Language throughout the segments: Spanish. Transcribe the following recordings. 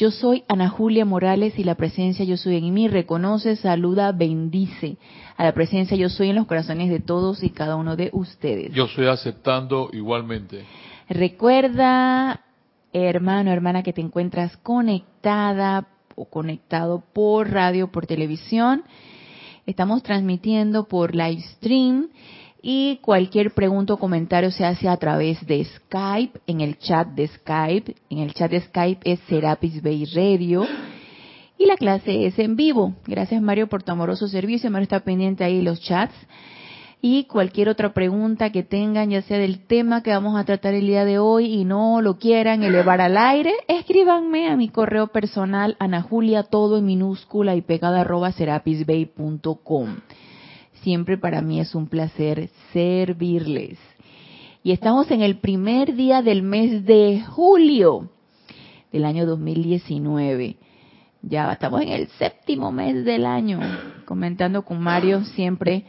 Yo soy Ana Julia Morales y la presencia yo soy en mí reconoce, saluda, bendice a la presencia yo soy en los corazones de todos y cada uno de ustedes. Yo estoy aceptando igualmente. Recuerda, hermano, hermana, que te encuentras conectada o conectado por radio, por televisión. Estamos transmitiendo por live stream y cualquier pregunta o comentario se hace a través de Skype, en el chat de Skype. En el chat de Skype es Serapis Bay Radio y la clase es en vivo. Gracias Mario por tu amoroso servicio. Mario está pendiente ahí los chats. Y cualquier otra pregunta que tengan, ya sea del tema que vamos a tratar el día de hoy y no lo quieran elevar al aire, escríbanme a mi correo personal, Ana Julia, todo en minúscula y pegada arroba serapisbay.com. Siempre para mí es un placer servirles. Y estamos en el primer día del mes de julio del año 2019. Ya estamos en el séptimo mes del año, comentando con Mario siempre.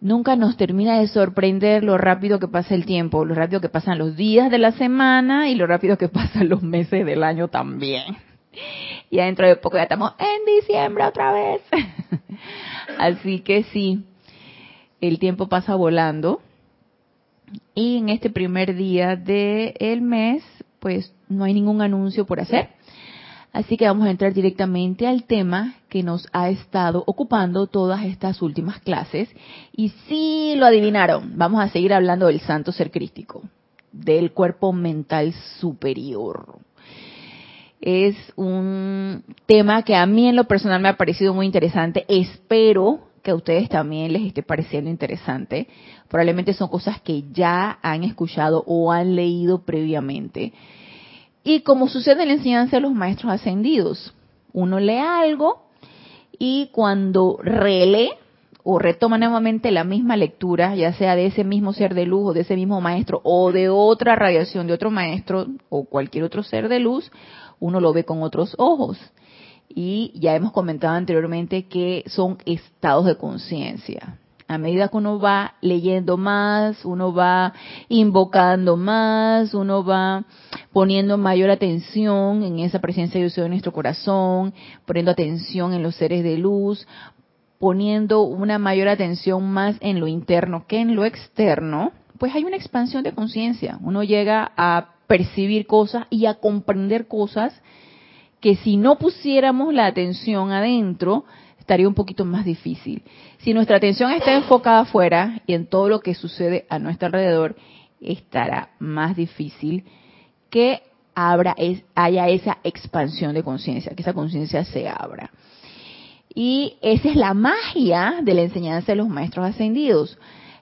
Nunca nos termina de sorprender lo rápido que pasa el tiempo, lo rápido que pasan los días de la semana y lo rápido que pasan los meses del año también. Ya dentro de poco ya estamos en diciembre otra vez. Así que sí, el tiempo pasa volando. Y en este primer día del mes, pues no hay ningún anuncio por hacer. Así que vamos a entrar directamente al tema que nos ha estado ocupando todas estas últimas clases. Y si lo adivinaron, vamos a seguir hablando del santo ser crístico, del cuerpo mental superior. Es un tema que a mí en lo personal me ha parecido muy interesante. Espero que a ustedes también les esté pareciendo interesante. Probablemente son cosas que ya han escuchado o han leído previamente. Y como sucede en la enseñanza de los maestros ascendidos, uno lee algo y cuando relee o retoma nuevamente la misma lectura, ya sea de ese mismo ser de luz o de ese mismo maestro o de otra radiación de otro maestro o cualquier otro ser de luz, uno lo ve con otros ojos. Y ya hemos comentado anteriormente que son estados de conciencia a medida que uno va leyendo más, uno va invocando más, uno va poniendo mayor atención en esa presencia de Dios en nuestro corazón, poniendo atención en los seres de luz, poniendo una mayor atención más en lo interno que en lo externo, pues hay una expansión de conciencia. Uno llega a percibir cosas y a comprender cosas que si no pusiéramos la atención adentro, estaría un poquito más difícil. Si nuestra atención está enfocada afuera y en todo lo que sucede a nuestro alrededor, estará más difícil que abra haya esa expansión de conciencia, que esa conciencia se abra. Y esa es la magia de la enseñanza de los maestros ascendidos.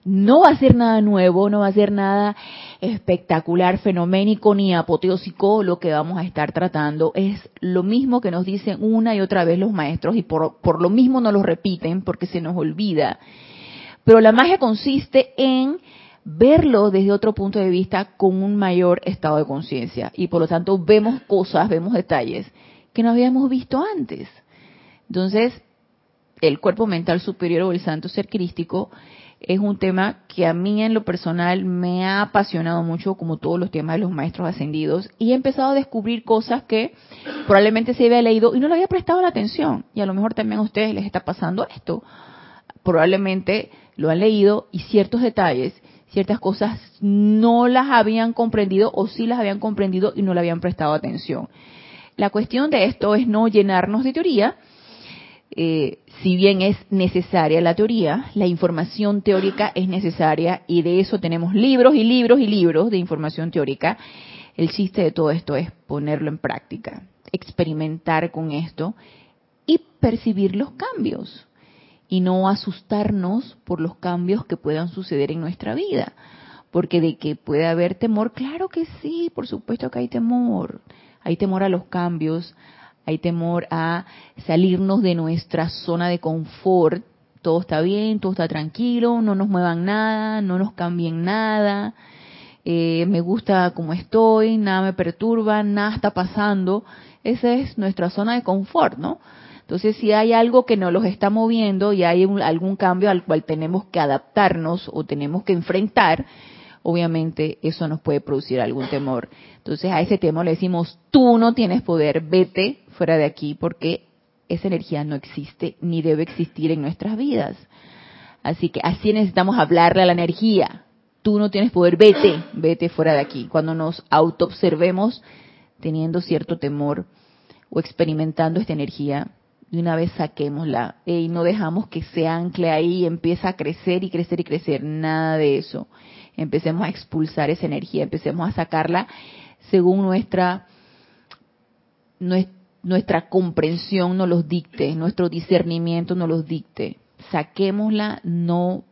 No va a ser nada nuevo, no va a ser nada espectacular, fenoménico ni apoteósico lo que vamos a estar tratando. Es lo mismo que nos dicen una y otra vez los maestros y por, por lo mismo no lo repiten porque se nos olvida. Pero la magia consiste en verlo desde otro punto de vista con un mayor estado de conciencia y por lo tanto vemos cosas, vemos detalles que no habíamos visto antes. Entonces, el cuerpo mental superior o el santo ser crístico es un tema que a mí en lo personal me ha apasionado mucho, como todos los temas de los maestros ascendidos, y he empezado a descubrir cosas que probablemente se había leído y no le había prestado la atención. Y a lo mejor también a ustedes les está pasando esto. Probablemente lo han leído y ciertos detalles, ciertas cosas no las habían comprendido o sí las habían comprendido y no le habían prestado atención. La cuestión de esto es no llenarnos de teoría, eh, si bien es necesaria la teoría, la información teórica es necesaria y de eso tenemos libros y libros y libros de información teórica. El chiste de todo esto es ponerlo en práctica, experimentar con esto y percibir los cambios y no asustarnos por los cambios que puedan suceder en nuestra vida. Porque de que puede haber temor, claro que sí, por supuesto que hay temor. Hay temor a los cambios, hay temor a salirnos de nuestra zona de confort. Todo está bien, todo está tranquilo, no nos muevan nada, no nos cambien nada. eh, me gusta como estoy, nada me perturba, nada está pasando. Esa es nuestra zona de confort, ¿no? Entonces, si hay algo que nos los está moviendo y hay algún cambio al cual tenemos que adaptarnos o tenemos que enfrentar, obviamente eso nos puede producir algún temor. Entonces, a ese temor le decimos, tú no tienes poder, vete fuera de aquí porque esa energía no existe ni debe existir en nuestras vidas. Así que así necesitamos hablarle a la energía. Tú no tienes poder, vete, vete fuera de aquí. Cuando nos autoobservemos teniendo cierto temor o experimentando esta energía, de una vez saquémosla y no dejamos que se ancle ahí y empieza a crecer y crecer y crecer. Nada de eso. Empecemos a expulsar esa energía, empecemos a sacarla según nuestra, nuestra comprensión nos los dicte, nuestro discernimiento nos los dicte. Saquémosla, no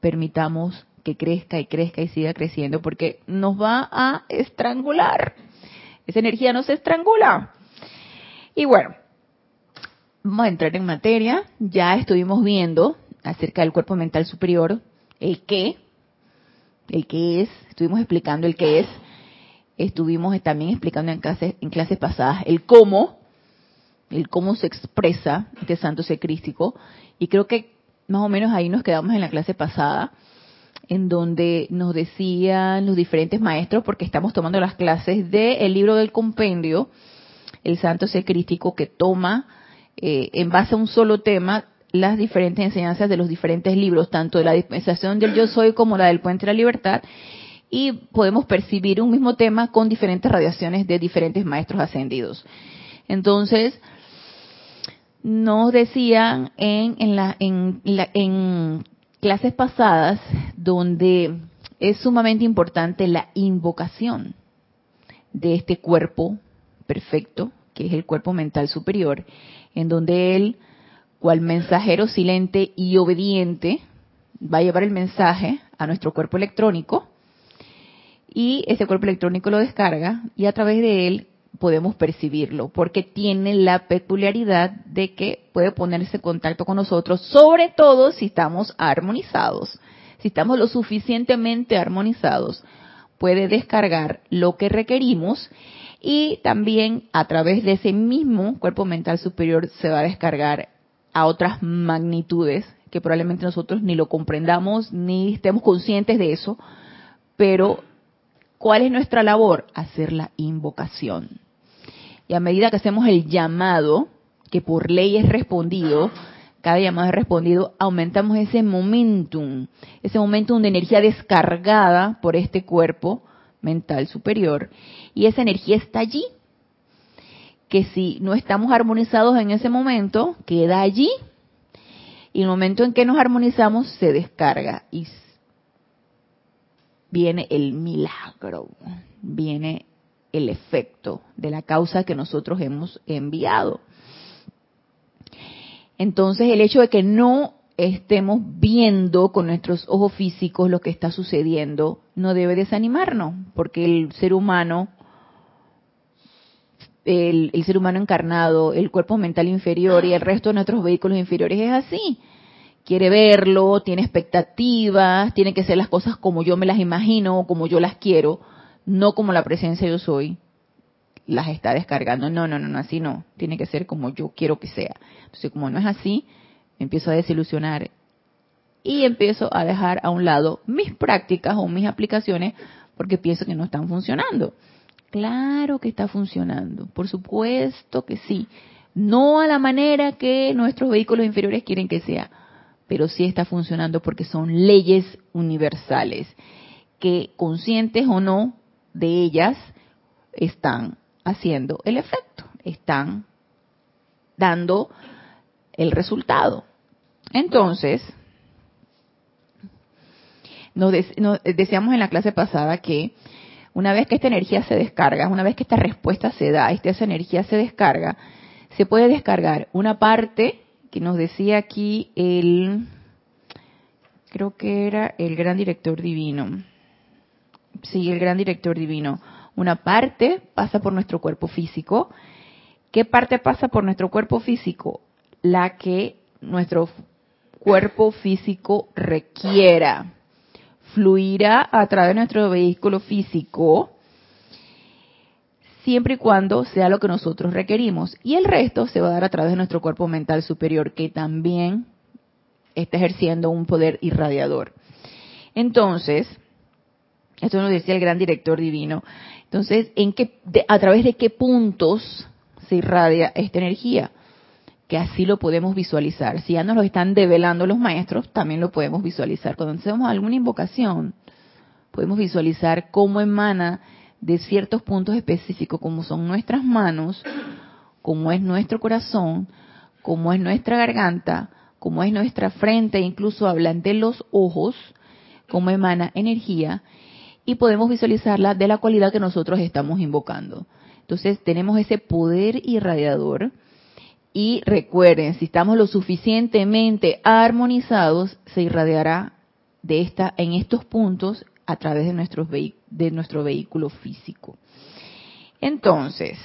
permitamos que crezca y crezca y siga creciendo porque nos va a estrangular. Esa energía no se estrangula. Y bueno, vamos a entrar en materia. Ya estuvimos viendo acerca del cuerpo mental superior, el qué, el qué es, estuvimos explicando el qué es, estuvimos también explicando en clases, en clases pasadas el cómo, el cómo se expresa este santo secrístico, y creo que más o menos ahí nos quedamos en la clase pasada, en donde nos decían los diferentes maestros, porque estamos tomando las clases del libro del compendio, el santo secrístico que toma eh, en base a un solo tema las diferentes enseñanzas de los diferentes libros, tanto de la dispensación del yo soy como la del puente de la libertad, y podemos percibir un mismo tema con diferentes radiaciones de diferentes maestros ascendidos. Entonces, nos decían en, en, la, en, en clases pasadas donde es sumamente importante la invocación de este cuerpo perfecto, que es el cuerpo mental superior, en donde él, cual mensajero silente y obediente, va a llevar el mensaje a nuestro cuerpo electrónico y ese cuerpo electrónico lo descarga y a través de él podemos percibirlo, porque tiene la peculiaridad de que puede ponerse en contacto con nosotros, sobre todo si estamos armonizados. Si estamos lo suficientemente armonizados, puede descargar lo que requerimos y también a través de ese mismo cuerpo mental superior se va a descargar a otras magnitudes que probablemente nosotros ni lo comprendamos ni estemos conscientes de eso, pero ¿cuál es nuestra labor? Hacer la invocación. Y a medida que hacemos el llamado, que por ley es respondido, cada llamado es respondido, aumentamos ese momentum, ese momentum de energía descargada por este cuerpo mental superior y esa energía está allí, que si no estamos armonizados en ese momento, queda allí y el momento en que nos armonizamos se descarga y viene el milagro, viene el efecto de la causa que nosotros hemos enviado. Entonces el hecho de que no estemos viendo con nuestros ojos físicos lo que está sucediendo, no debe desanimarnos, porque el ser humano, el, ser humano encarnado, el cuerpo mental inferior y el resto de nuestros vehículos inferiores es así. Quiere verlo, tiene expectativas, tiene que ser las cosas como yo me las imagino, como yo las quiero, no como la presencia yo soy las está descargando. No, no, no, no, así no. Tiene que ser como yo quiero que sea. Entonces, como no es así, empiezo a desilusionar y empiezo a dejar a un lado mis prácticas o mis aplicaciones porque pienso que no están funcionando. Claro que está funcionando, por supuesto que sí. No a la manera que nuestros vehículos inferiores quieren que sea, pero sí está funcionando porque son leyes universales que conscientes o no de ellas están haciendo el efecto, están dando el resultado. Entonces, nos, decíamos en la clase pasada que una vez que esta energía se descarga, una vez que esta respuesta se da, esta energía se descarga, se puede descargar una parte que nos decía aquí el, creo que era el gran director divino. Sí, el gran director divino. Una parte pasa por nuestro cuerpo físico. ¿Qué parte pasa por nuestro cuerpo físico? La que nuestro cuerpo físico requiera fluirá a través de nuestro vehículo físico, siempre y cuando sea lo que nosotros requerimos. Y el resto se va a dar a través de nuestro cuerpo mental superior, que también está ejerciendo un poder irradiador. Entonces, esto nos decía el gran director divino. Entonces, ¿en qué, ¿a través de qué puntos se irradia esta energía? Que así lo podemos visualizar. Si ya nos lo están develando los maestros, también lo podemos visualizar. Cuando hacemos alguna invocación, podemos visualizar cómo emana de ciertos puntos específicos, como son nuestras manos, como es nuestro corazón, como es nuestra garganta, como es nuestra frente, incluso hablan de los ojos, cómo emana energía y podemos visualizarla de la cualidad que nosotros estamos invocando. Entonces tenemos ese poder irradiador y recuerden, si estamos lo suficientemente armonizados, se irradiará de esta en estos puntos a través de, nuestros de nuestro vehículo físico. Entonces,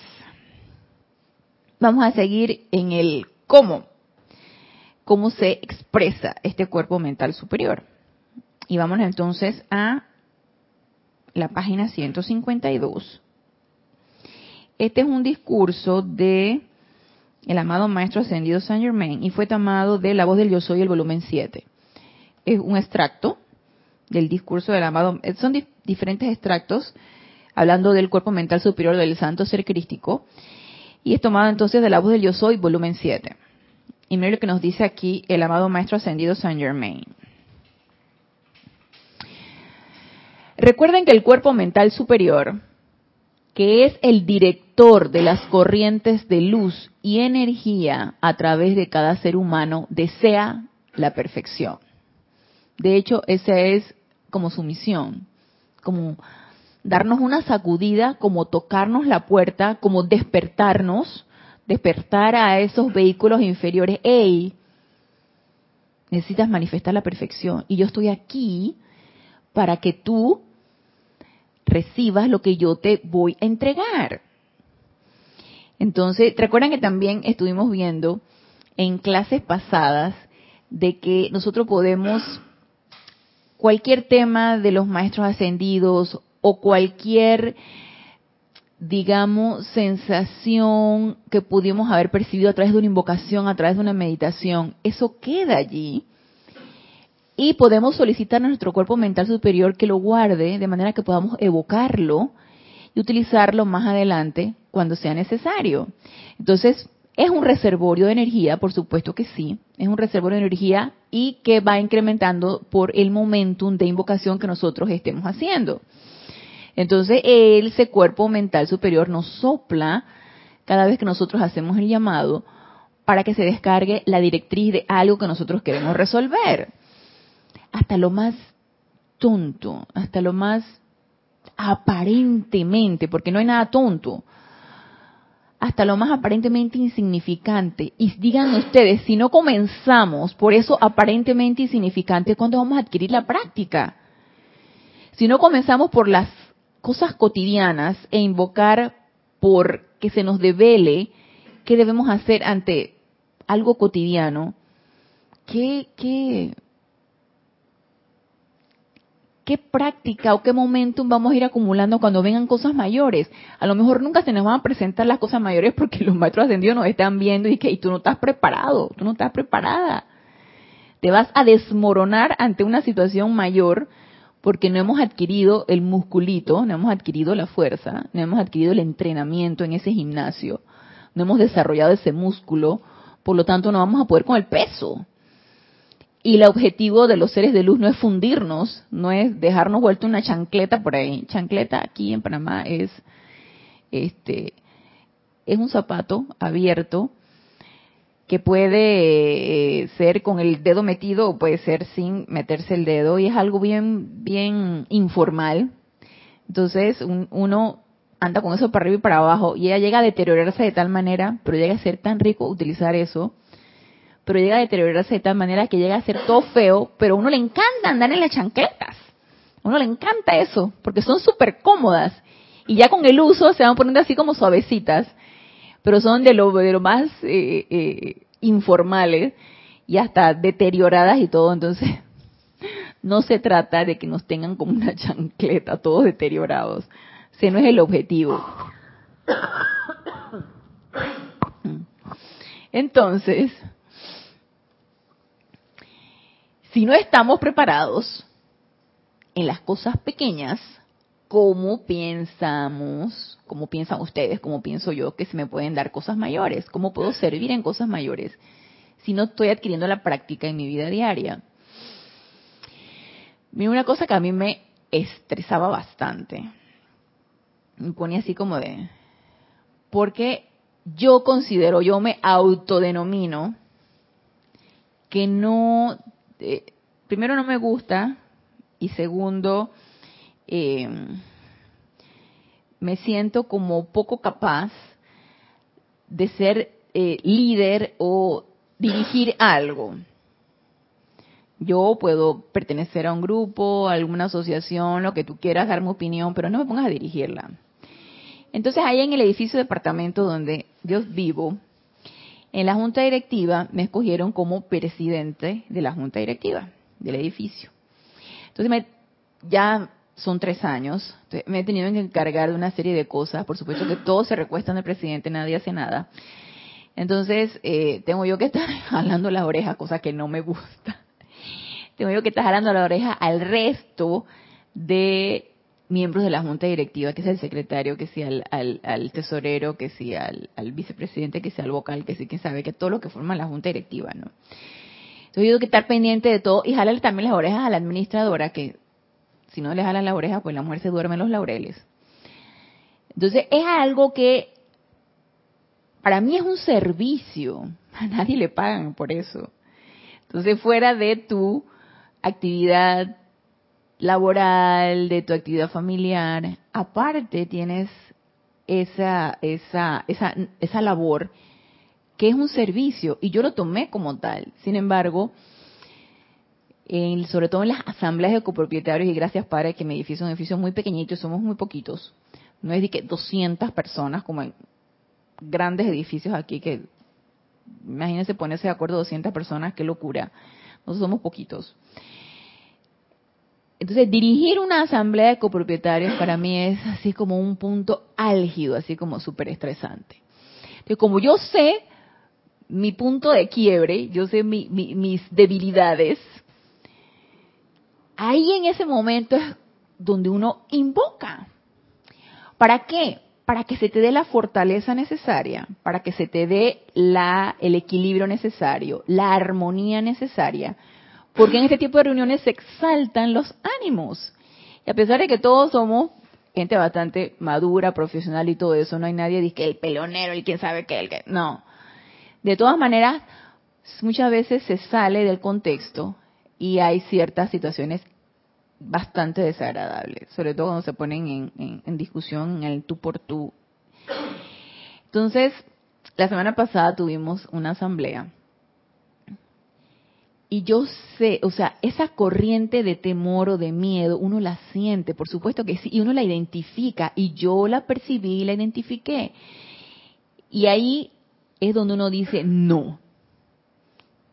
vamos a seguir en el cómo, cómo se expresa este cuerpo mental superior. Y vamos entonces a la página 152. Este es un discurso de el amado Maestro Ascendido Saint Germain y fue tomado de La Voz del Yo Soy, el volumen 7. Es un extracto del discurso del amado, eh, son diferentes extractos hablando del cuerpo mental superior del santo ser crístico y es tomado entonces de La Voz del Yo Soy, volumen 7. Y mire lo que nos dice aquí el amado Maestro Ascendido Saint Germain. Recuerden que el cuerpo mental superior, que es el director de las corrientes de luz y energía a través de cada ser humano, desea la perfección. De hecho, esa es como su misión, como darnos una sacudida, como tocarnos la puerta, como despertarnos, despertar a esos vehículos inferiores. ¡Ey! Necesitas manifestar la perfección. Y yo estoy aquí para que tú recibas lo que yo te voy a entregar. Entonces, recuerdan que también estuvimos viendo en clases pasadas de que nosotros podemos, cualquier tema de los maestros ascendidos o cualquier, digamos, sensación que pudimos haber percibido a través de una invocación, a través de una meditación, eso queda allí y podemos solicitar a nuestro cuerpo mental superior que lo guarde de manera que podamos evocarlo y utilizarlo más adelante cuando sea necesario. Entonces, es un reservorio de energía, por supuesto que sí, es un reservorio de energía y que va incrementando por el momentum de invocación que nosotros estemos haciendo. Entonces, ese cuerpo mental superior nos sopla cada vez que nosotros hacemos el llamado para que se descargue la directriz de algo que nosotros queremos resolver hasta lo más tonto, hasta lo más aparentemente, porque no hay nada tonto, hasta lo más aparentemente insignificante. Y digan ustedes, si no comenzamos por eso aparentemente insignificante, ¿cuándo vamos a adquirir la práctica? Si no comenzamos por las cosas cotidianas e invocar por que se nos devele qué debemos hacer ante algo cotidiano, ¿qué, qué, qué práctica o qué momentum vamos a ir acumulando cuando vengan cosas mayores. A lo mejor nunca se nos van a presentar las cosas mayores porque los maestros ascendidos nos están viendo y que y tú no estás preparado, tú no estás preparada. Te vas a desmoronar ante una situación mayor porque no hemos adquirido el musculito, no hemos adquirido la fuerza, no hemos adquirido el entrenamiento en ese gimnasio, no hemos desarrollado ese músculo, por lo tanto no vamos a poder con el peso. Y el objetivo de los seres de luz no es fundirnos, no es dejarnos vuelto una chancleta por ahí. Chancleta aquí en Panamá es este es un zapato abierto que puede eh, ser con el dedo metido o puede ser sin meterse el dedo y es algo bien bien informal. Entonces uno anda con eso para arriba y para abajo y ella llega a deteriorarse de tal manera, pero llega a ser tan rico utilizar eso pero llega a deteriorarse de tal manera que llega a ser todo feo, pero a uno le encanta andar en las chancletas. A uno le encanta eso, porque son súper cómodas. Y ya con el uso se van poniendo así como suavecitas, pero son de lo, de lo más eh, eh, informales y hasta deterioradas y todo. Entonces, no se trata de que nos tengan como una chancleta, todos deteriorados. Ese no es el objetivo. Entonces, si no estamos preparados en las cosas pequeñas, ¿cómo pensamos, cómo piensan ustedes, cómo pienso yo que se me pueden dar cosas mayores? ¿Cómo puedo servir en cosas mayores si no estoy adquiriendo la práctica en mi vida diaria? Mira, una cosa que a mí me estresaba bastante, me ponía así como de, porque yo considero, yo me autodenomino que no, eh, primero no me gusta y segundo, eh, me siento como poco capaz de ser eh, líder o dirigir algo. Yo puedo pertenecer a un grupo, a alguna asociación, lo que tú quieras, dar mi opinión, pero no me pongas a dirigirla. Entonces, ahí en el edificio de departamento donde yo vivo, en la junta directiva me escogieron como presidente de la junta directiva del edificio. Entonces, me, ya son tres años, me he tenido que encargar de una serie de cosas. Por supuesto que todos se recuestan al presidente, nadie hace nada. Entonces, eh, tengo yo que estar jalando las orejas, cosa que no me gusta tengo yo que estar jalando la oreja al resto de miembros de la junta directiva, que sea el secretario, que sea al, tesorero, que sea al, vicepresidente, que sea el vocal, que sí, que sabe, que todo lo que forma la junta directiva, ¿no? Entonces yo tengo que estar pendiente de todo y jalarle también las orejas a la administradora, que si no le jalan las orejas, pues la mujer se duerme en los laureles. Entonces es algo que para mí es un servicio, a nadie le pagan por eso. Entonces fuera de tu actividad laboral, de tu actividad familiar, aparte tienes esa, esa, esa, esa labor que es un servicio y yo lo tomé como tal. Sin embargo, en, sobre todo en las asambleas de copropietarios, y gracias para que mi edificio es un edificio muy pequeñito somos muy poquitos, no es de que 200 personas como en grandes edificios aquí que, imagínense ponerse de acuerdo 200 personas, qué locura. Nosotros somos poquitos. Entonces, dirigir una asamblea de copropietarios para mí es así como un punto álgido, así como súper estresante. Como yo sé mi punto de quiebre, yo sé mis debilidades, ahí en ese momento es donde uno invoca. ¿Para qué? Para que se te dé la fortaleza necesaria, para que se te dé la, el equilibrio necesario, la armonía necesaria porque en este tipo de reuniones se exaltan los ánimos. Y a pesar de que todos somos gente bastante madura, profesional y todo eso, no hay nadie que el pelonero, el quién sabe qué, el que no. De todas maneras, muchas veces se sale del contexto y hay ciertas situaciones bastante desagradables, sobre todo cuando se ponen en, en discusión en el tú por tú. Entonces, la semana pasada tuvimos una asamblea y yo sé, o sea, esa corriente de temor o de miedo, uno la siente, por supuesto que sí, y uno la identifica, y yo la percibí y la identifiqué. Y ahí es donde uno dice, no,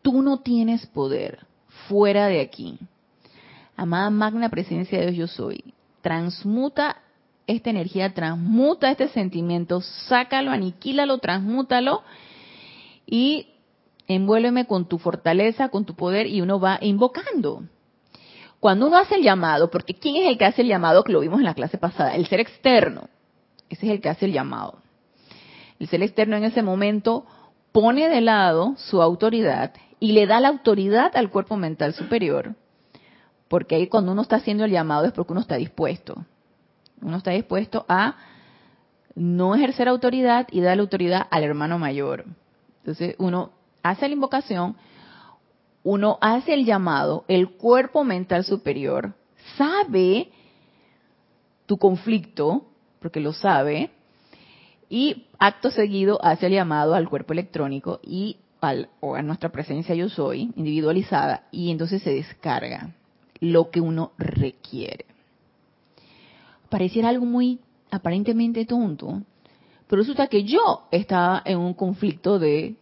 tú no tienes poder fuera de aquí. Amada magna presencia de Dios yo soy. Transmuta esta energía, transmuta este sentimiento, sácalo, aniquílalo, transmútalo y envuélveme con tu fortaleza, con tu poder y uno va invocando. Cuando uno hace el llamado, porque ¿quién es el que hace el llamado? Que lo vimos en la clase pasada, el ser externo. Ese es el que hace el llamado. El ser externo en ese momento pone de lado su autoridad y le da la autoridad al cuerpo mental superior. Porque ahí cuando uno está haciendo el llamado es porque uno está dispuesto. Uno está dispuesto a no ejercer autoridad y dar la autoridad al hermano mayor. Entonces uno hace la invocación, uno hace el llamado, el cuerpo mental superior sabe tu conflicto, porque lo sabe, y acto seguido hace el llamado al cuerpo electrónico y al, o a nuestra presencia yo soy, individualizada, y entonces se descarga lo que uno requiere. Pareciera algo muy aparentemente tonto, pero resulta que yo estaba en un conflicto de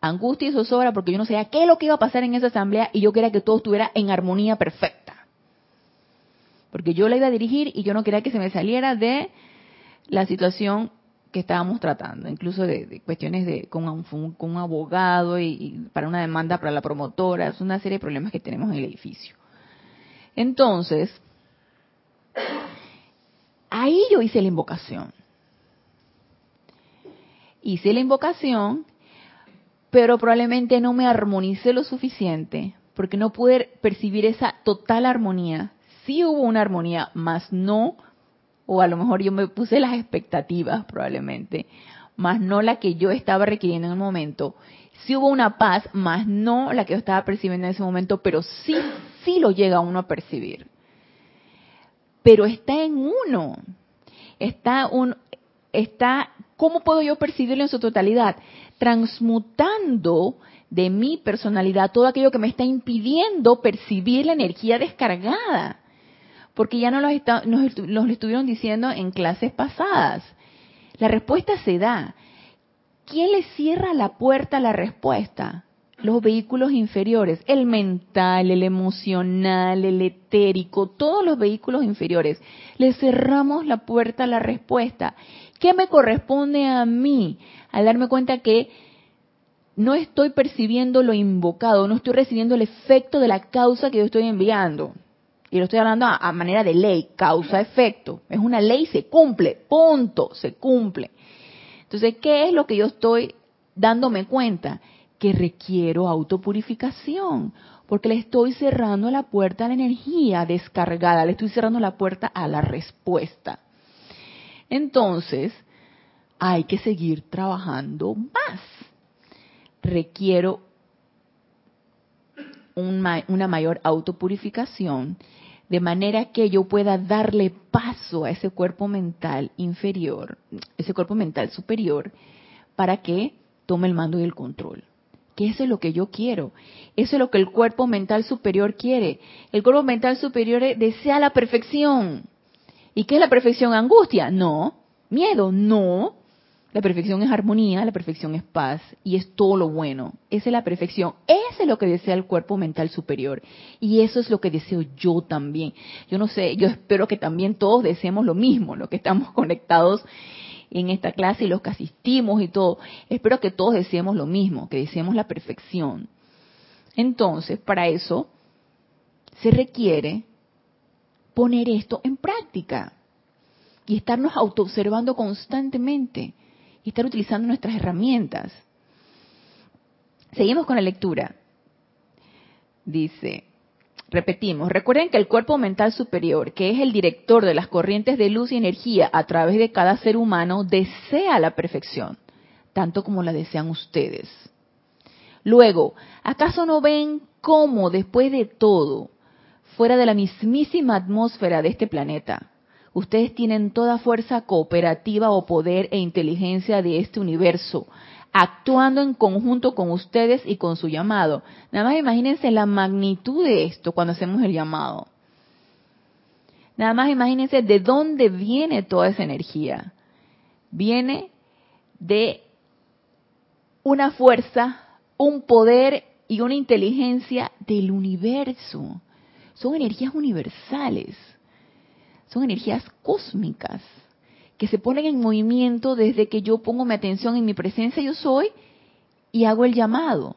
angustia y zozobra porque yo no sabía qué es lo que iba a pasar en esa asamblea y yo quería que todo estuviera en armonía perfecta. porque yo la iba a dirigir y yo no quería que se me saliera de la situación que estábamos tratando, incluso de, cuestiones de con un, con un abogado y, para una demanda para la promotora, es una serie de problemas que tenemos en el edificio. Entonces, ahí yo hice la invocación. Hice la invocación, pero probablemente no me armonicé lo suficiente, porque no pude percibir esa total armonía. Sí hubo una armonía, más no o a lo mejor yo me puse las expectativas probablemente, más no la que yo estaba requiriendo en el momento. Sí hubo una paz, más no la que yo estaba percibiendo en ese momento, pero sí, sí lo llega uno a percibir. Pero está en uno. Está un, está, ¿cómo puedo yo percibirlo en su totalidad? Transmutando de mi personalidad todo aquello que me está impidiendo percibir la energía descargada porque ya no nos, lo estuvieron diciendo en clases pasadas. La respuesta se da. ¿Quién le cierra la puerta a la respuesta? Los vehículos inferiores, el mental, el emocional, el etérico, todos los vehículos inferiores. Le cerramos la puerta a la respuesta. ¿Qué me corresponde a mí al darme cuenta que no estoy percibiendo lo invocado, no estoy recibiendo el efecto de la causa que yo estoy enviando? y lo estoy hablando a, manera de ley, causa-efecto. Es una ley, se cumple, punto, se cumple. Entonces, ¿qué es lo que yo estoy dándome cuenta? Que requiero autopurificación, porque le estoy cerrando la puerta a la energía descargada, le estoy cerrando la puerta a la respuesta. Entonces, hay que seguir trabajando más. Requiero una mayor autopurificación de manera que yo pueda darle paso a ese cuerpo mental inferior, ese cuerpo mental superior, para que tome el mando y el control. Que eso es lo que yo quiero. Eso es lo que el cuerpo mental superior quiere. El cuerpo mental superior desea la perfección. ¿Y qué es la perfección? Angustia. No. Miedo. No. La perfección es armonía, la perfección es paz y es todo lo bueno. Esa es la perfección. Ese es lo que desea el cuerpo mental superior. Y eso es lo que deseo yo también. Yo no sé, yo espero que también todos deseemos lo mismo, los que estamos conectados en esta clase y los que asistimos y todo. Espero que todos deseemos lo mismo, que deseemos la perfección. Entonces, para eso se requiere poner esto en práctica y estarnos autoobservando constantemente y estar utilizando nuestras herramientas. Seguimos con la lectura. Dice, repetimos, recuerden que el cuerpo mental superior, que es el director de las corrientes de luz y energía a través de cada ser humano, desea la perfección, tanto como la desean ustedes. Luego, ¿acaso no ven cómo después de todo, fuera de la mismísima atmósfera de este planeta, Ustedes tienen toda fuerza cooperativa o poder e inteligencia de este universo, actuando en conjunto con ustedes y con su llamado. Nada más imagínense la magnitud de esto cuando hacemos el llamado. Nada más imagínense de dónde viene toda esa energía. Viene de una fuerza, un poder y una inteligencia del universo. Son energías universales son energías cósmicas que se ponen en movimiento desde que yo pongo mi atención en mi presencia yo soy y hago el llamado.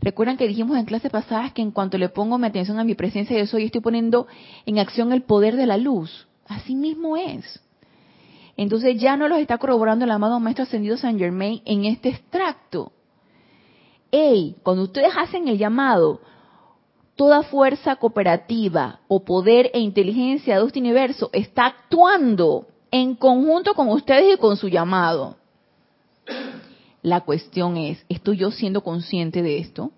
Recuerdan que dijimos en clases pasadas que en cuanto le pongo mi atención a mi presencia yo soy, estoy poniendo en acción el poder de la luz. Así mismo es. Entonces ya no los está corroborando el amado Maestro Ascendido San Germain en este extracto. Ey, cuando ustedes hacen el llamado, toda fuerza cooperativa o poder e inteligencia de este universo está actuando en conjunto con ustedes y con su llamado. La cuestión es, ¿estoy yo siendo consciente de esto?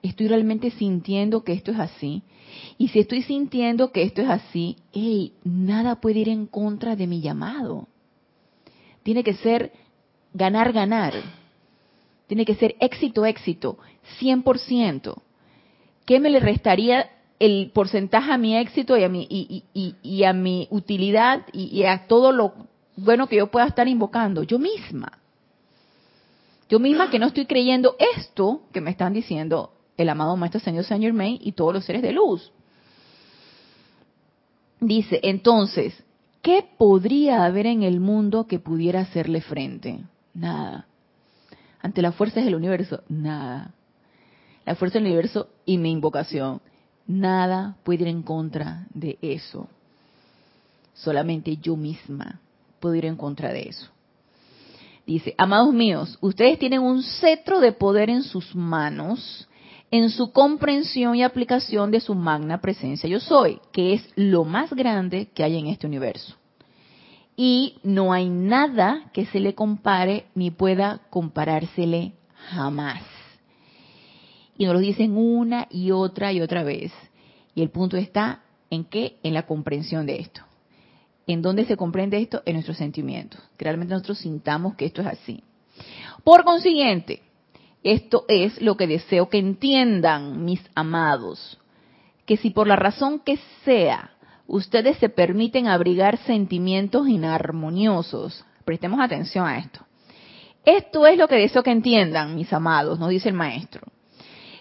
¿Estoy realmente sintiendo que esto es así? Y si estoy sintiendo que esto es así, hey, nada puede ir en contra de mi llamado. Tiene que ser ganar, ganar. Tiene que ser éxito, éxito, 100%. ¿Qué me le restaría el porcentaje a mi éxito y a mi, y, a mi utilidad y, a todo lo bueno que yo pueda estar invocando? Yo misma. Yo misma que no estoy creyendo esto que me están diciendo el amado Maestro Señor Saint Germain y todos los seres de luz. Dice, entonces, ¿qué podría haber en el mundo que pudiera hacerle frente? Nada. Ante las fuerzas del universo, nada. La fuerza del universo y mi invocación, nada puede ir en contra de eso. Solamente yo misma puedo ir en contra de eso. Dice, amados míos, ustedes tienen un cetro de poder en sus manos en su comprensión y aplicación de su magna presencia yo soy, que es lo más grande que hay en este universo. Y no hay nada que se le compare ni pueda comparársele jamás. Y nos lo dicen una y otra y otra vez. Y el punto está en qué? En la comprensión de esto. ¿En dónde se comprende esto? En nuestros sentimientos. Que realmente nosotros sintamos que esto es así. Por consiguiente, esto es lo que deseo que entiendan, mis amados, que si por la razón que sea ustedes se permiten abrigar sentimientos inarmoniosos, prestemos atención a esto. Esto es lo que deseo que entiendan, mis amados, nos dice el maestro.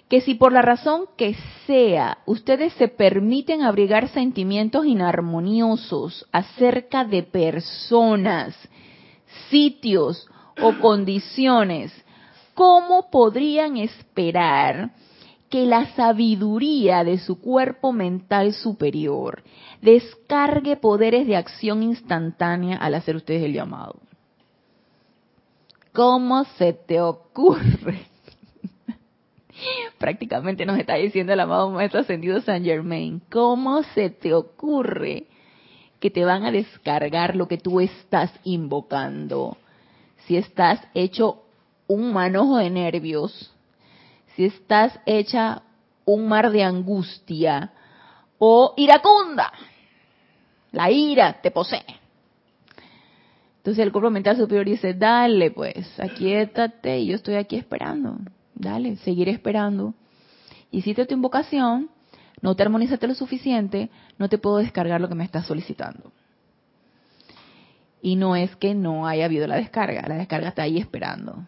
Que si por la razón que sea ustedes se permiten abrigar sentimientos inarmoniosos acerca de personas, sitios o condiciones ¿cómo podrían esperar que la sabiduría de su cuerpo mental superior descargue poderes de acción instantánea al hacer ustedes el llamado? ¿Cómo se te ocurre? Prácticamente nos está diciendo el amado Maestro Ascendido San Germain, ¿cómo se te ocurre que te van a descargar lo que tú estás invocando? Si estás hecho un manojo de nervios, si estás hecha un mar de angustia o iracunda, la ira te posee. Entonces el cuerpo mental superior dice, dale pues, aquíétate y yo estoy aquí esperando. Dale, seguir esperando. Hiciste tu invocación, no te armonizaste lo suficiente, no te puedo descargar lo que me estás solicitando. Y no es que no haya habido la descarga, la descarga está ahí esperando.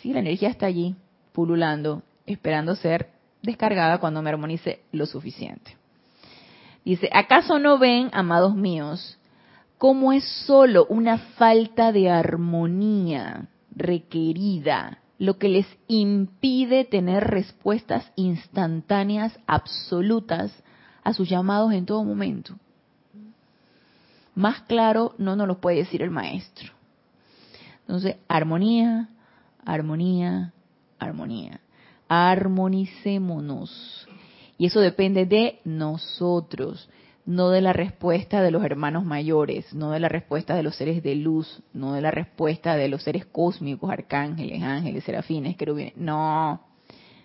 Sí, la energía está allí, pululando, esperando ser descargada cuando me armonice lo suficiente. Dice, ¿acaso no ven, amados míos, cómo es solo una falta de armonía requerida lo que les impide tener respuestas instantáneas, absolutas, a sus llamados en todo momento? Más claro no nos lo puede decir el maestro. Entonces, armonía, armonía, armonía. Armonicémonos. Y eso depende de nosotros, no de la respuesta de los hermanos mayores, no de la respuesta de los seres de luz, no de la respuesta de los seres cósmicos, arcángeles, ángeles, serafines, querubines. No,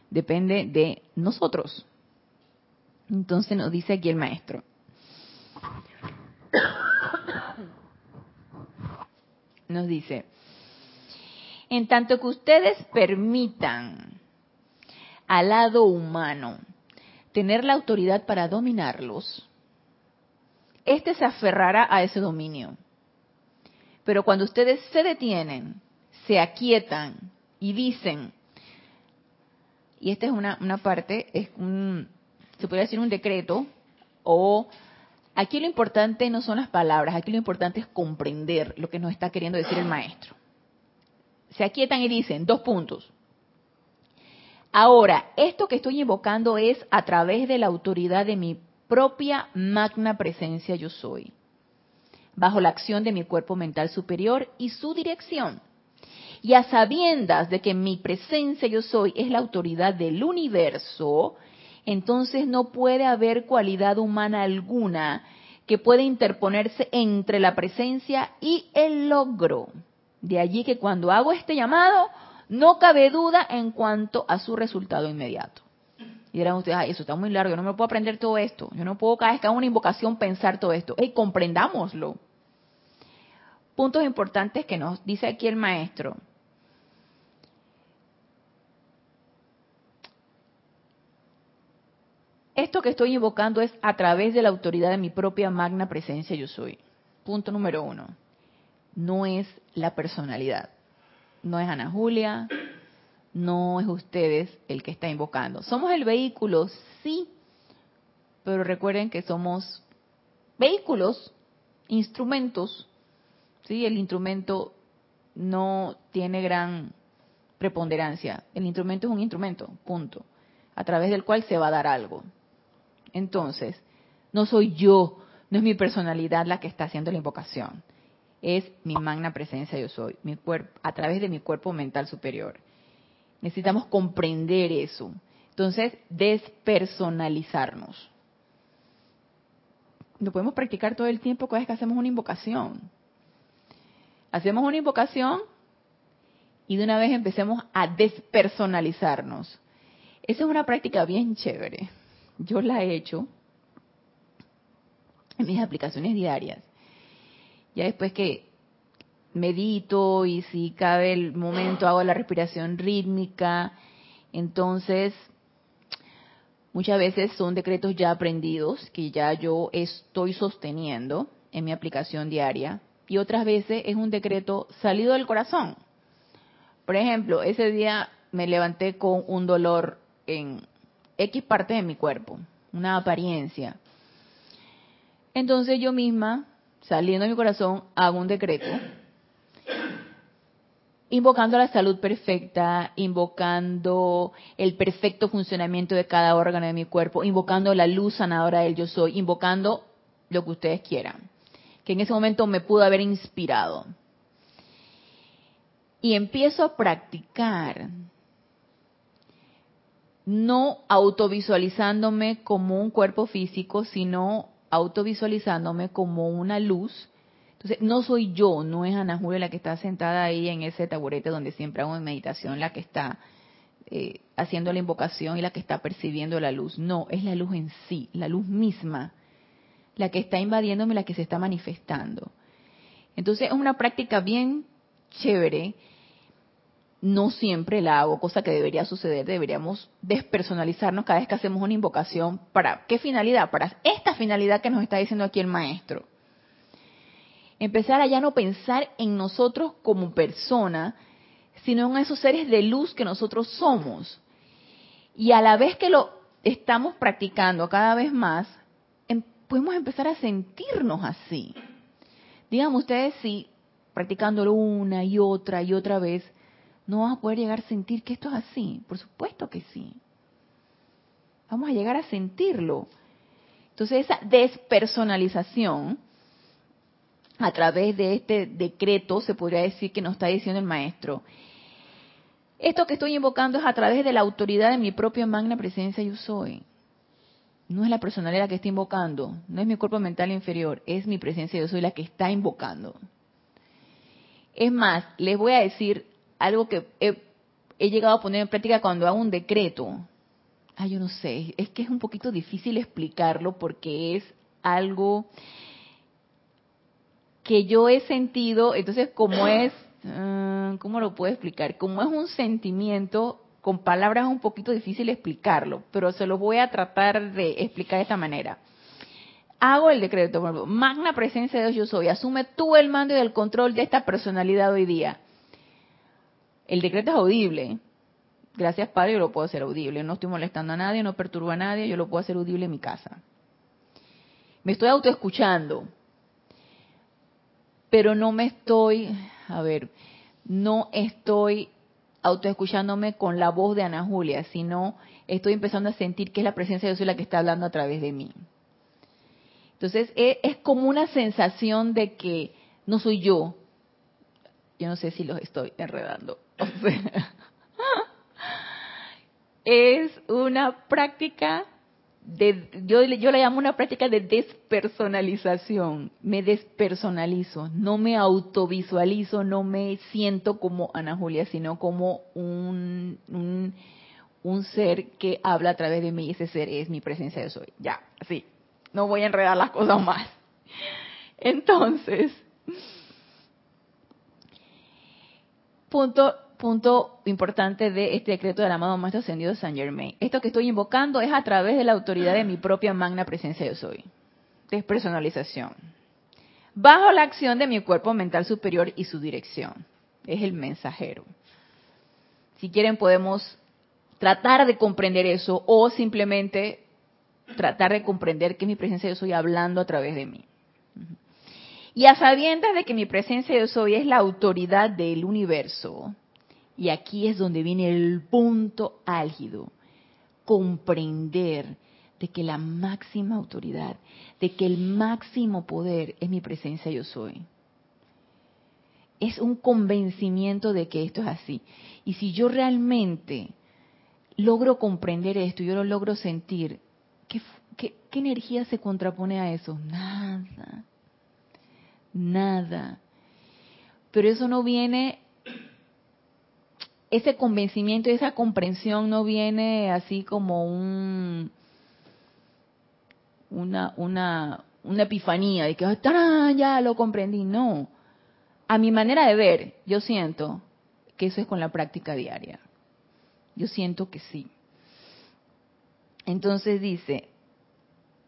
depende de nosotros. Entonces nos dice aquí el maestro. Nos dice, en tanto que ustedes permitan al lado humano tener la autoridad para dominarlos, éste se aferrará a ese dominio. Pero cuando ustedes se detienen, se aquietan y dicen, y esta es una, una parte, es un, se podría decir un decreto, o aquí lo importante no son las palabras, aquí lo importante es comprender lo que nos está queriendo decir el maestro se aquietan y dicen, dos puntos. Ahora, esto que estoy invocando es a través de la autoridad de mi propia magna presencia yo soy, bajo la acción de mi cuerpo mental superior y su dirección. Y a sabiendas de que mi presencia yo soy es la autoridad del universo, entonces no puede haber cualidad humana alguna que pueda interponerse entre la presencia y el logro. De allí que cuando hago este llamado, no cabe duda en cuanto a su resultado inmediato. Y dirán ustedes, eso está muy largo, yo no me puedo aprender todo esto. Yo no puedo cada vez que hago una invocación pensar todo esto. ¡Ey, comprendámoslo! Puntos importantes que nos dice aquí el maestro. Esto que estoy invocando es a través de la autoridad de mi propia magna presencia yo soy. Punto número uno no es la personalidad. No es Ana Julia, no es ustedes el que está invocando. Somos el vehículo, sí, pero recuerden que somos vehículos, instrumentos. ¿sí? El instrumento no tiene gran preponderancia. El instrumento es un instrumento, punto, a través del cual se va a dar algo. Entonces, no soy yo, no es mi personalidad la que está haciendo la invocación. Es mi magna presencia yo soy, mi cuerpo, a través de mi cuerpo mental superior. Necesitamos comprender eso. Entonces, despersonalizarnos. Lo podemos practicar todo el tiempo cada vez que hacemos una invocación. Hacemos una invocación y de una vez empecemos a despersonalizarnos. Esa es una práctica bien chévere. Yo la he hecho en mis aplicaciones diarias. Ya después que medito y si cabe el momento hago la respiración rítmica, entonces muchas veces son decretos ya aprendidos que ya yo estoy sosteniendo en mi aplicación diaria y otras veces es un decreto salido del corazón. Por ejemplo, ese día me levanté con un dolor en X parte de mi cuerpo, una apariencia. Entonces yo misma, saliendo de mi corazón, hago un decreto, invocando la salud perfecta, invocando el perfecto funcionamiento de cada órgano de mi cuerpo, invocando la luz sanadora del yo soy, invocando lo que ustedes quieran, que en ese momento me pudo haber inspirado. Y empiezo a practicar no autovisualizándome como un cuerpo físico, sino autovisualizándome como una luz. Entonces, no soy yo, no es Ana Julia la que está sentada ahí en ese taburete donde siempre hago meditación, la que está eh, haciendo la invocación y la que está percibiendo la luz. No, es la luz en sí, la luz misma, la que está invadiéndome, la que se está manifestando. Entonces, es una práctica bien chévere no siempre la hago, cosa que debería suceder. Deberíamos despersonalizarnos cada vez que hacemos una invocación. ¿Para qué finalidad? Para esta finalidad que nos está diciendo aquí el maestro. Empezar a ya no pensar en nosotros como persona, sino en esos seres de luz que nosotros somos. Y a la vez que lo estamos practicando cada vez más, em, podemos empezar a sentirnos así. Díganme ustedes si practicándolo una y otra y otra vez, no vamos a poder llegar a sentir que esto es así. Por supuesto que sí. Vamos a llegar a sentirlo. Entonces esa despersonalización a través de este decreto se podría decir que nos está diciendo el maestro. Esto que estoy invocando es a través de la autoridad de mi propia magna presencia yo soy. No es la personalidad que está invocando, no es mi cuerpo mental inferior, es mi presencia yo soy la que está invocando. Es más, les voy a decir algo que he, llegado a poner en práctica cuando hago un decreto. Ah, yo no sé, es que es un poquito difícil explicarlo porque es algo que yo he sentido, entonces como es, ah, ¿cómo lo puedo explicar? Como es un sentimiento, con palabras es un poquito difícil explicarlo, pero se lo voy a tratar de explicar de esta manera. Hago el decreto, magna presencia de Dios yo soy, asume tú el mando y el control de esta personalidad hoy día. El decreto es audible. Gracias, Padre, yo lo puedo hacer audible. No estoy molestando a nadie, no perturbo a nadie, yo lo puedo hacer audible en mi casa. Me estoy autoescuchando. Pero no me estoy, a ver, no estoy autoescuchándome con la voz de Ana Julia, sino estoy empezando a sentir que es la presencia de Dios la que está hablando a través de mí. Entonces es, es, como una sensación de que no soy yo. Yo no sé si los estoy enredando. es una práctica de, yo, yo la llamo una práctica de despersonalización. Me despersonalizo, no me autovisualizo, no me siento como Ana Julia, sino como un, un, un ser que habla a través de mí. Ese ser es mi presencia de soy. Ya, así. No voy a enredar las cosas más. Entonces, punto punto importante de este decreto del amado Maestro Ascendido San Germain. Esto que estoy invocando es a través de la autoridad de mi propia magna presencia yo soy. Despersonalización. Bajo la acción de mi cuerpo mental superior y su dirección. Es el mensajero. Si quieren podemos tratar de comprender eso o simplemente tratar de comprender que mi presencia yo soy hablando a través de mí. Y a sabiendas de que mi presencia yo soy es la autoridad del universo. Y aquí es donde viene el punto álgido. Comprender de que la máxima autoridad, de que el máximo poder es mi presencia yo soy. Es un convencimiento de que esto es así. Y si yo realmente logro comprender esto, yo lo logro sentir, ¿qué, qué, energía se contrapone a eso? Nada. Nada. Pero eso no viene ese convencimiento, esa comprensión no viene así como un una, una, una epifanía de que ya lo comprendí. No. A mi manera de ver, yo siento que eso es con la práctica diaria. Yo siento que sí. Entonces dice,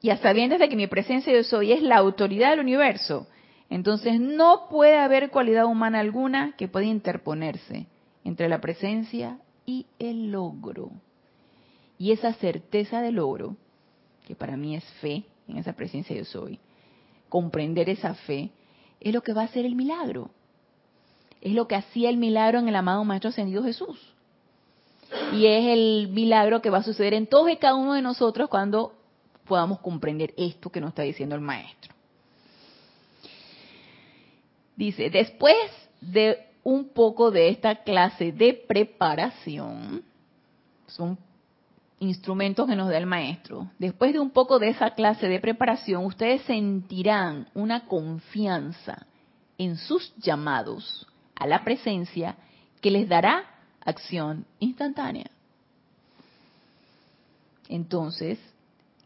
y a sabiendas de que mi presencia yo soy es la autoridad del universo, entonces no puede haber cualidad humana alguna que pueda interponerse entre la presencia y el logro. Y esa certeza del logro que para mí es fe en esa presencia yo soy, comprender esa fe, es lo que va a hacer el milagro. Es lo que hacía el milagro en el amado Maestro Ascendido Jesús. Y es el milagro que va a suceder en todos y cada uno de nosotros cuando podamos comprender esto que nos está diciendo el Maestro. Dice, después de un poco de esta clase de preparación, son instrumentos que nos da el maestro, después de un poco de esa clase de preparación, ustedes sentirán una confianza en sus llamados a la presencia que les dará acción instantánea. Entonces,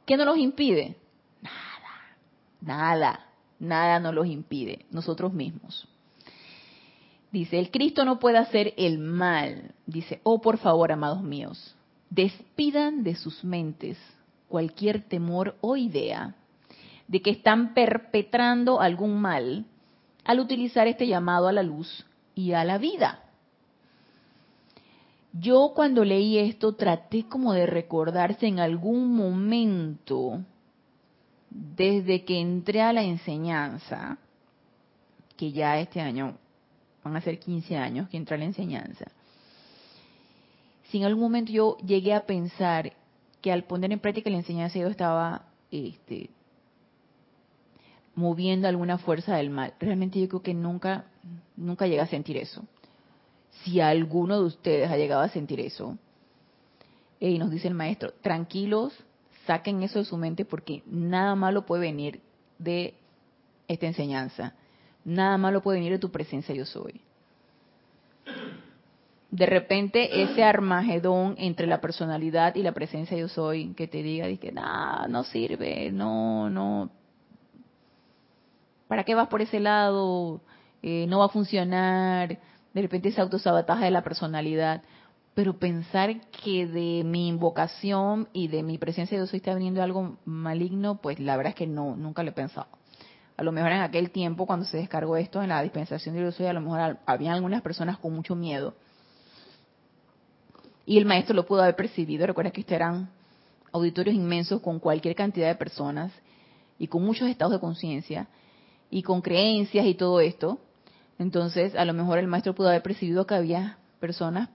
¿qué nos los impide? Nada, nada, nada nos los impide, nosotros mismos. Dice, el Cristo no puede hacer el mal. Dice, oh por favor, amados míos, despidan de sus mentes cualquier temor o idea de que están perpetrando algún mal al utilizar este llamado a la luz y a la vida. Yo cuando leí esto traté como de recordarse en algún momento, desde que entré a la enseñanza, que ya este año van a ser 15 años que entré a la enseñanza, si en algún momento yo llegué a pensar que al poner en práctica la enseñanza yo estaba este, moviendo alguna fuerza del mal. Realmente yo creo que nunca, nunca llegué a sentir eso. Si alguno de ustedes ha llegado a sentir eso, y nos dice el maestro, tranquilos, saquen eso de su mente porque nada malo puede venir de esta enseñanza. Nada malo puede venir de tu presencia yo soy de repente ese armagedón entre la personalidad y la presencia yo soy que te diga que no, no sirve, no, no, ¿para qué vas por ese lado? Eh, no va a funcionar, de repente ese autosabotaje de la personalidad, pero pensar que de mi invocación y de mi presencia yo soy está viniendo algo maligno, pues la verdad es que no, nunca lo he pensado. A lo mejor en aquel tiempo, cuando se descargó esto en la dispensación de soy, a lo mejor había algunas personas con mucho miedo y el maestro lo pudo haber percibido. Recuerda que ustedes eran auditorios inmensos con cualquier cantidad de personas y con muchos estados de conciencia y con creencias y todo esto. Entonces, a lo mejor el maestro pudo haber percibido que había personas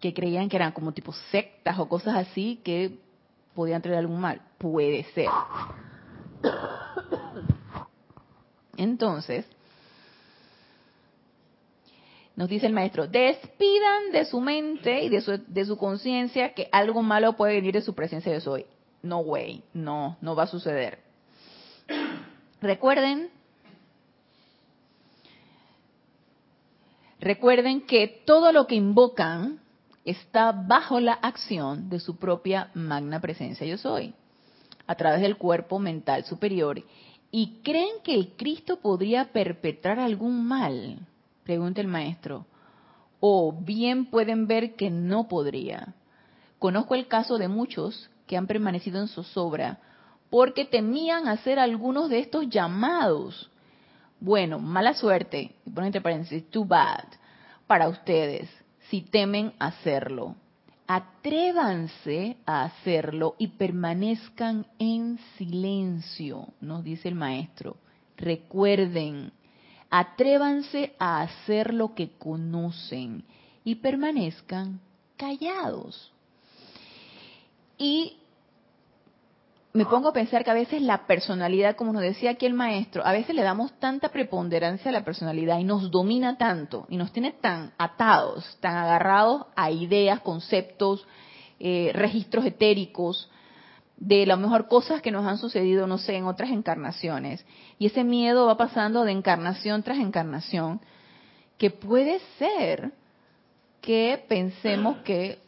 que creían que eran como tipo sectas o cosas así que podían traer algún mal. Puede ser. Entonces, nos dice el maestro, despidan de su mente y de su, de su conciencia que algo malo puede venir de su presencia de soy. No way, no, no va a suceder. Recuerden, recuerden que todo lo que invocan está bajo la acción de su propia magna presencia yo soy, a través del cuerpo mental superior, y creen que el Cristo podría perpetrar algún mal Pregunta el maestro. O bien pueden ver que no podría. Conozco el caso de muchos que han permanecido en zozobra porque temían hacer algunos de estos llamados. Bueno, mala suerte, pone entre paréntesis, too bad, para ustedes, si temen hacerlo. Atrévanse a hacerlo y permanezcan en silencio, nos dice el maestro. Recuerden, atrévanse a hacer lo que conocen y permanezcan callados. Y me pongo a pensar que a veces la personalidad, como nos decía aquí el maestro, a veces le damos tanta preponderancia a la personalidad y nos domina tanto y nos tiene tan atados, tan agarrados a ideas, conceptos, eh, registros etéricos, de lo mejor cosas que nos han sucedido, no sé, en otras encarnaciones. Y ese miedo va pasando de encarnación tras encarnación, que puede ser que pensemos que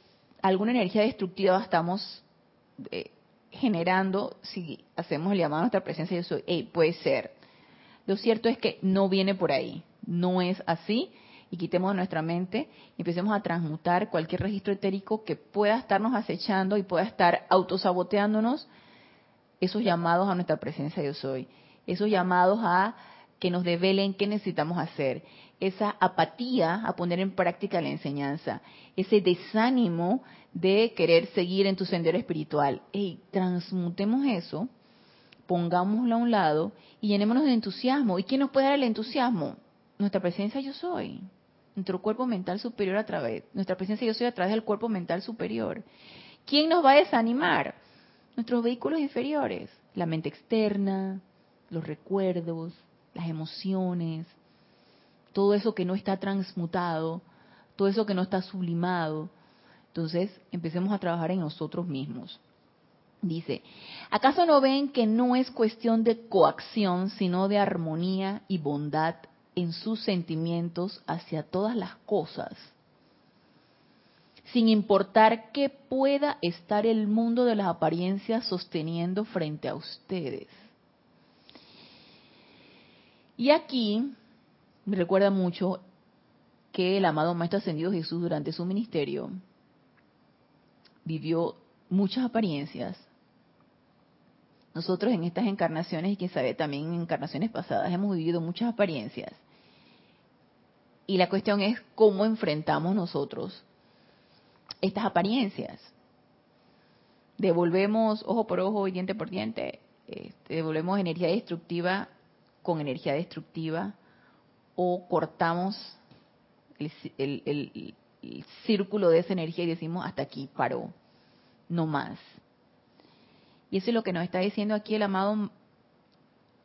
alguna energía destructiva estamos eh, generando si hacemos el llamado a nuestra presencia yo soy. puede ser. Lo cierto es que no viene por ahí, no es así. Y quitemos de nuestra mente y empecemos a transmutar cualquier registro etérico que pueda estarnos acechando y pueda estar autosaboteándonos esos llamados a nuestra presencia yo soy. Esos llamados a que nos develen qué necesitamos hacer. Esa apatía a poner en práctica la enseñanza. Ese desánimo de querer seguir en tu sendero espiritual. Ey, transmutemos eso, pongámoslo a un lado y llenémonos de entusiasmo. ¿Y quién nos puede dar el entusiasmo? Nuestra presencia yo soy. Nuestro cuerpo mental superior a través, nuestra presencia yo soy a través del cuerpo mental superior. ¿Quién nos va a desanimar? Nuestros vehículos inferiores, la mente externa, los recuerdos, las emociones, todo eso que no está transmutado, todo eso que no está sublimado, entonces, empecemos a trabajar en nosotros mismos. Dice, ¿acaso no ven que no es cuestión de coacción, sino de armonía y bondad en sus sentimientos hacia todas las cosas? Sin importar qué pueda estar el mundo de las apariencias sosteniendo frente a ustedes. Y aquí me recuerda mucho que el amado Maestro Ascendido Jesús durante su ministerio vivió muchas apariencias. Nosotros en estas encarnaciones, y quien sabe también en encarnaciones pasadas, hemos vivido muchas apariencias. Y la cuestión es cómo enfrentamos nosotros estas apariencias. Devolvemos ojo por ojo y diente por diente, este, devolvemos energía destructiva con energía destructiva o cortamos el, círculo de esa energía y decimos hasta aquí paró, no más. Y eso es lo que nos está diciendo aquí el amado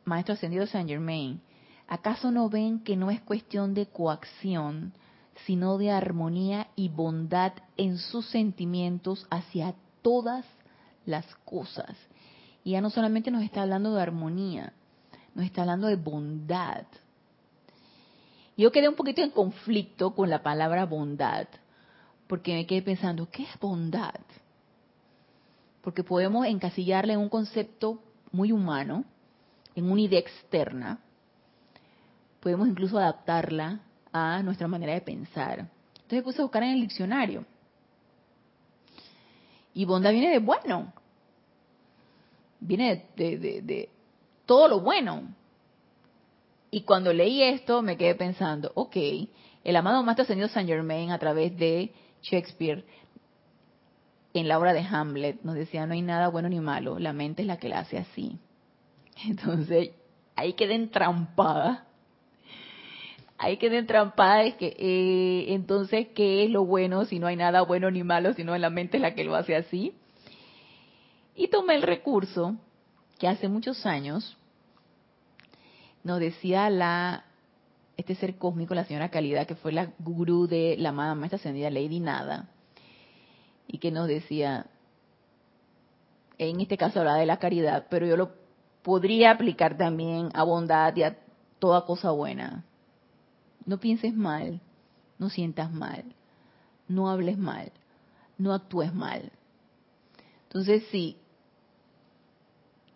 Maestro Ascendido Saint Germain. ¿Acaso no ven que no es cuestión de coacción, sino de armonía y bondad en sus sentimientos hacia todas las cosas? Y ya no solamente nos está hablando de armonía, nos está hablando de bondad. Yo quedé un poquito en conflicto con la palabra bondad, porque me quedé pensando, ¿qué es bondad? Porque podemos encasillarla en un concepto muy humano, en una idea externa. Podemos incluso adaptarla a nuestra manera de pensar. Entonces puse a buscar en el diccionario. Y bondad viene de bueno. Viene de, de todo lo bueno. Y cuando leí esto me quedé pensando, ok, el amado Maestro Ascendido Saint Germain a través de Shakespeare en la obra de Hamlet nos decía no hay nada bueno ni malo, la mente es la que la hace así. Entonces ahí quedé entrampada. Ahí quedé entrampada es que eh, entonces qué es lo bueno si no hay nada bueno ni malo, sino la mente es la que lo hace así. Y tomé el recurso que hace muchos años nos decía la este ser cósmico, la señora Calidad, que fue la gurú de la amada maestra ascendida Lady Nada, y que nos decía, en este caso hablaba de la caridad, pero yo lo podría aplicar también a bondad y a toda cosa buena. No pienses mal, no sientas mal, no hables mal, no actúes mal. Entonces, sí,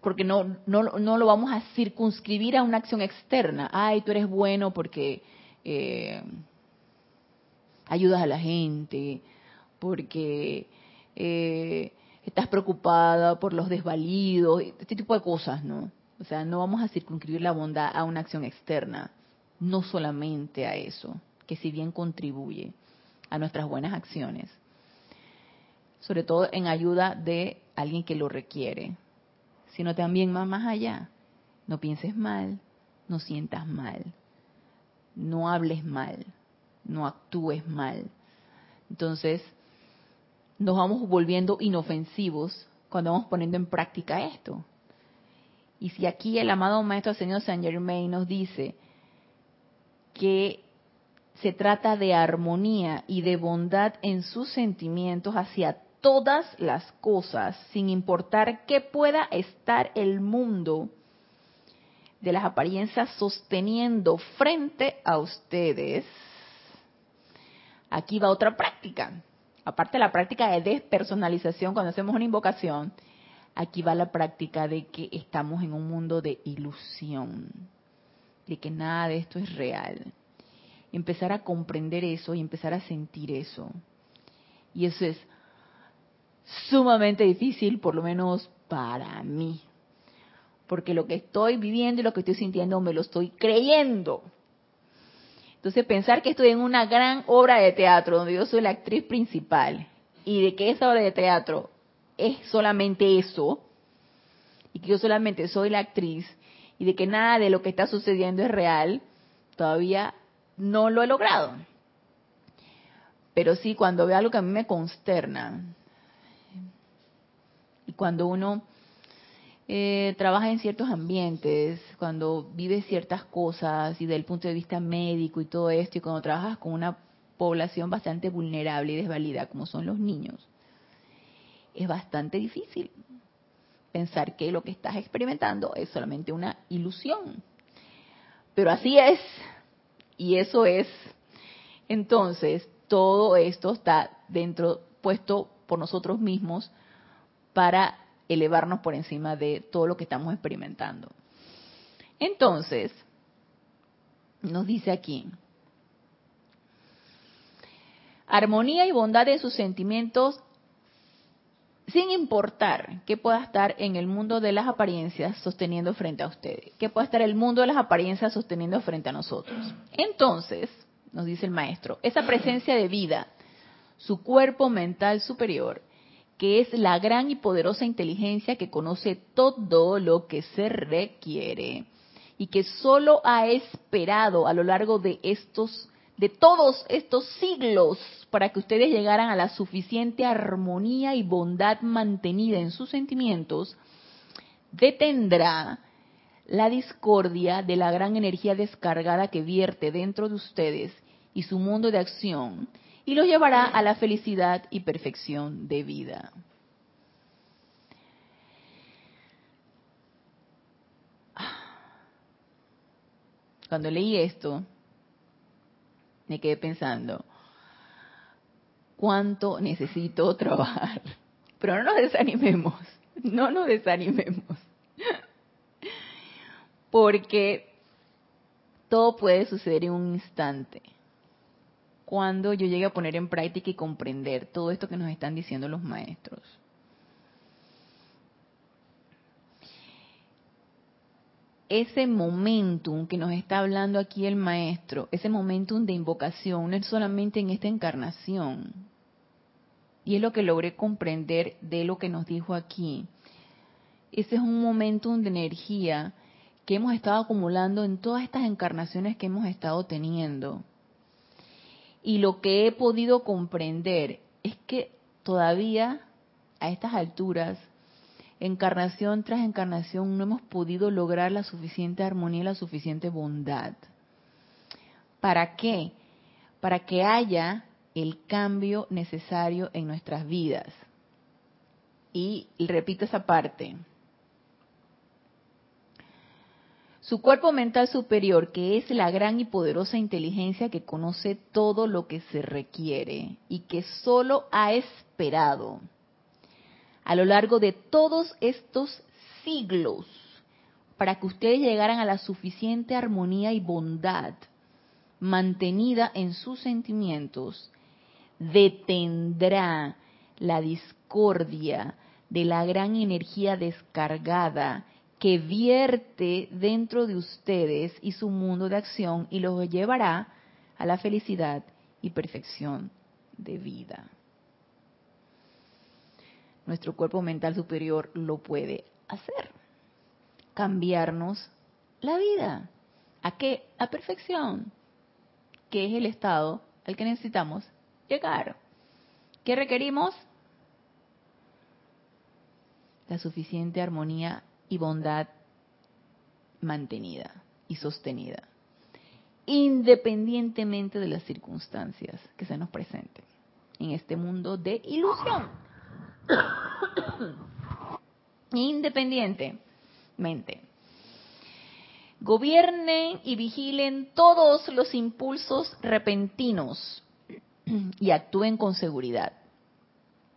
porque no, no, no lo vamos a circunscribir a una acción externa. Ay, tú eres bueno porque eh, ayudas a la gente, porque eh, estás preocupada por los desvalidos, este tipo de cosas, ¿no? O sea, no vamos a circunscribir la bondad a una acción externa, no solamente a eso, que si bien contribuye a nuestras buenas acciones, sobre todo en ayuda de alguien que lo requiere, sino también más, allá. No pienses mal, no sientas mal, no hables mal, no actúes mal. Entonces, nos vamos volviendo inofensivos cuando vamos poniendo en práctica esto. Y si aquí el amado Maestro Señor Saint Germain nos dice que se trata de armonía y de bondad en sus sentimientos hacia todas las cosas, sin importar qué pueda estar el mundo de las apariencias sosteniendo frente a ustedes, aquí va otra práctica. Aparte de la práctica de despersonalización cuando hacemos una invocación, aquí va la práctica de que estamos en un mundo de ilusión, de que nada de esto es real. Empezar a comprender eso y empezar a sentir eso. Y eso es sumamente difícil, por lo menos para mí. Porque lo que estoy viviendo y lo que estoy sintiendo me lo estoy creyendo. Entonces pensar que estoy en una gran obra de teatro donde yo soy la actriz principal y de que esa obra de teatro es solamente eso y que yo solamente soy la actriz y de que nada de lo que está sucediendo es real, todavía no lo he logrado. Pero sí, cuando veo algo que a mí me consterna, y cuando uno eh, trabaja en ciertos ambientes, cuando vive ciertas cosas y desde el punto de vista médico y todo esto, y cuando trabajas con una población bastante vulnerable y desvalida como son los niños, es bastante difícil pensar que lo que estás experimentando es solamente una ilusión. Pero así es, y eso es. Entonces, todo esto está dentro, puesto por nosotros mismos para elevarnos por encima de todo lo que estamos experimentando. Entonces, nos dice aquí, armonía y bondad en sus sentimientos sin importar qué pueda estar en el mundo de las apariencias sosteniendo frente a ustedes, qué pueda estar el mundo de las apariencias sosteniendo frente a nosotros. Entonces, nos dice el maestro, esa presencia de vida, su cuerpo mental superior, que es la gran y poderosa inteligencia que conoce todo lo que se requiere y que solo ha esperado a lo largo de estos de todos estos siglos para que ustedes llegaran a la suficiente armonía y bondad mantenida en sus sentimientos, detendrá la discordia de la gran energía descargada que vierte dentro de ustedes y su mundo de acción y los llevará a la felicidad y perfección de vida. Cuando leí esto, me quedé pensando, ¿cuánto necesito trabajar? Pero no nos desanimemos, no nos desanimemos. Porque todo puede suceder en un instante cuando yo llegue a poner en práctica y comprender todo esto que nos están diciendo los maestros. Ese momentum que nos está hablando aquí el maestro, ese momentum de invocación, no es solamente en esta encarnación. Y es lo que logré comprender de lo que nos dijo aquí. Ese es un momentum de energía que hemos estado acumulando en todas estas encarnaciones que hemos estado teniendo y lo que he podido comprender es que todavía a estas alturas, encarnación tras encarnación, no hemos podido lograr la suficiente armonía y la suficiente bondad. ¿Para qué? Para que haya el cambio necesario en nuestras vidas. Y repito esa parte. Su cuerpo mental superior, que es la gran y poderosa inteligencia que conoce todo lo que se requiere y que solo ha esperado a lo largo de todos estos siglos para que ustedes llegaran a la suficiente armonía y bondad mantenida en sus sentimientos, detendrá la discordia de la gran energía descargada que vierte dentro de ustedes y su mundo de acción y los llevará a la felicidad y perfección de vida. Nuestro cuerpo mental superior lo puede hacer, cambiarnos la vida, ¿A qué? A perfección, que es el estado al que necesitamos llegar. ¿Qué requerimos? La suficiente armonía y bondad mantenida y sostenida, independientemente de las circunstancias que se nos presenten en este mundo de ilusión. Independientemente. Gobiernen y vigilen todos los impulsos repentinos y actúen con seguridad.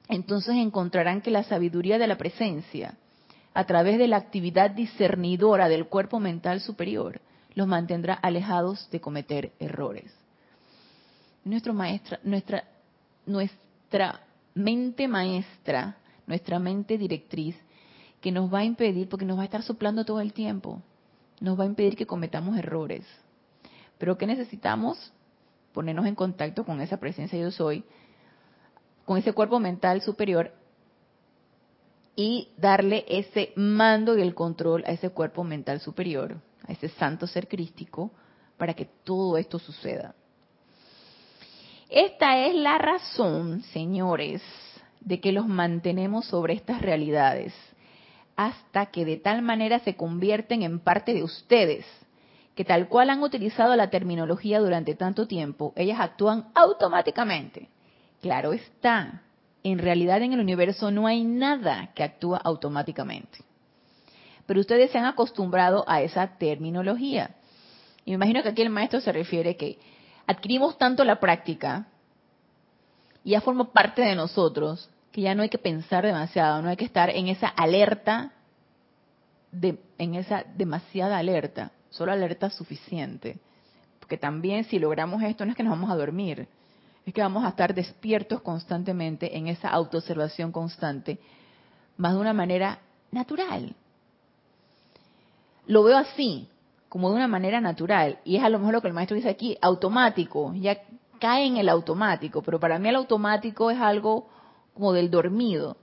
Entonces encontrarán que la sabiduría de la presencia, a través de la actividad discernidora del cuerpo mental superior, los mantendrá alejados de cometer errores. Nuestro maestra, nuestra, nuestra mente maestra, nuestra mente directriz, que nos va a impedir, porque nos va a estar soplando todo el tiempo, nos va a impedir que cometamos errores. Pero ¿qué necesitamos? Ponernos en contacto con esa presencia yo soy, con ese cuerpo mental superior y darle ese mando y el control a ese cuerpo mental superior, a ese santo ser crístico, para que todo esto suceda. Esta es la razón, señores, de que los mantenemos sobre estas realidades, hasta que de tal manera se convierten en parte de ustedes, que tal cual han utilizado la terminología durante tanto tiempo, ellas actúan automáticamente. Claro está, en realidad en el universo no hay nada que actúa automáticamente. Pero ustedes se han acostumbrado a esa terminología. Y me imagino que aquí el maestro se refiere que adquirimos tanto la práctica y ya forma parte de nosotros que ya no hay que pensar demasiado, no hay que estar en esa alerta, de, en esa demasiada alerta, solo alerta suficiente. Porque también si logramos esto no es que nos vamos a dormir, es que vamos a estar despiertos constantemente en esa autoobservación constante, más de una manera natural. Lo veo así, como de una manera natural, y es a lo mejor lo que el maestro dice aquí, automático, ya cae en el automático, pero para mí el automático es algo como del dormido.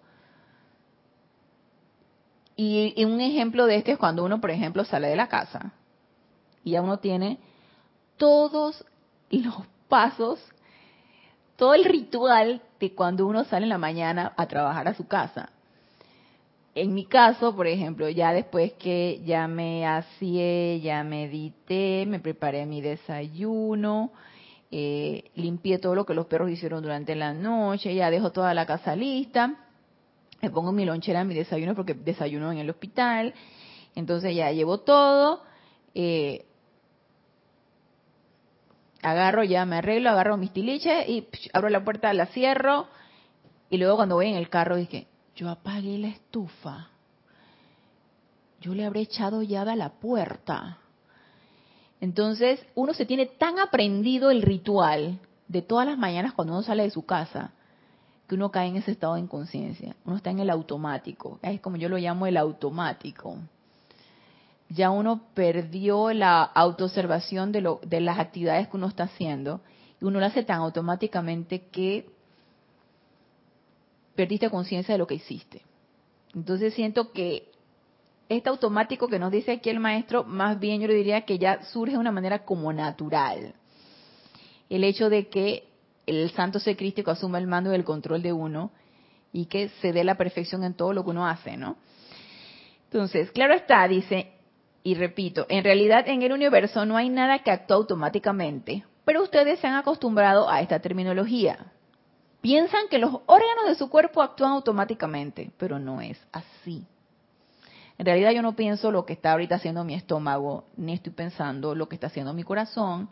Y, un ejemplo de este es cuando uno, por ejemplo, sale de la casa y ya uno tiene todos los pasos, todo el ritual de cuando uno sale en la mañana a trabajar a su casa. En mi caso, por ejemplo, ya después que ya me hacía, ya medité, me preparé mi desayuno, eh, limpié todo lo que los perros hicieron durante la noche, ya dejo toda la casa lista, me pongo mi lonchera, mi desayuno, porque desayuno en el hospital, entonces ya llevo todo, eh, agarro, ya me arreglo, agarro mis tiliches y abro la puerta, la cierro, y luego cuando voy en el carro dije, yo apagué la estufa, yo le habré echado llave a la puerta entonces, uno se tiene tan aprendido el ritual de todas las mañanas cuando uno sale de su casa, que uno cae en ese estado de inconsciencia. Uno está en el automático. Es como yo lo llamo el automático. Ya uno perdió la autoobservación de, de las actividades que uno está haciendo y uno lo hace tan automáticamente que perdiste conciencia de lo que hiciste. Entonces siento que este automático que nos dice aquí el maestro, más bien yo le diría que ya surge de una manera como natural. El hecho de que el santo ser crístico asuma el mando y el control de uno y que se dé la perfección en todo lo que uno hace, ¿no? Entonces, claro está, dice, y repito, en realidad en el universo no hay nada que actúe automáticamente, pero ustedes se han acostumbrado a esta terminología. Piensan que los órganos de su cuerpo actúan automáticamente, pero no es así. En realidad yo no pienso lo que está ahorita haciendo mi estómago, ni estoy pensando lo que está haciendo mi corazón,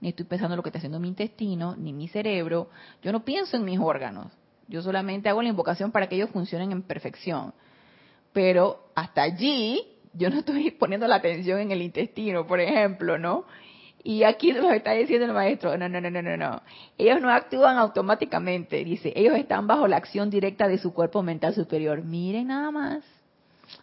ni estoy pensando lo que está haciendo mi intestino, ni mi cerebro. Yo no pienso en mis órganos. Yo solamente hago la invocación para que ellos funcionen en perfección. Pero hasta allí yo no estoy poniendo la atención en el intestino, por ejemplo, ¿no? Y aquí nos está diciendo el maestro, no, no, no, no, no, no. Ellos no actúan automáticamente, dice, ellos están bajo la acción directa de su cuerpo mental superior. Miren nada más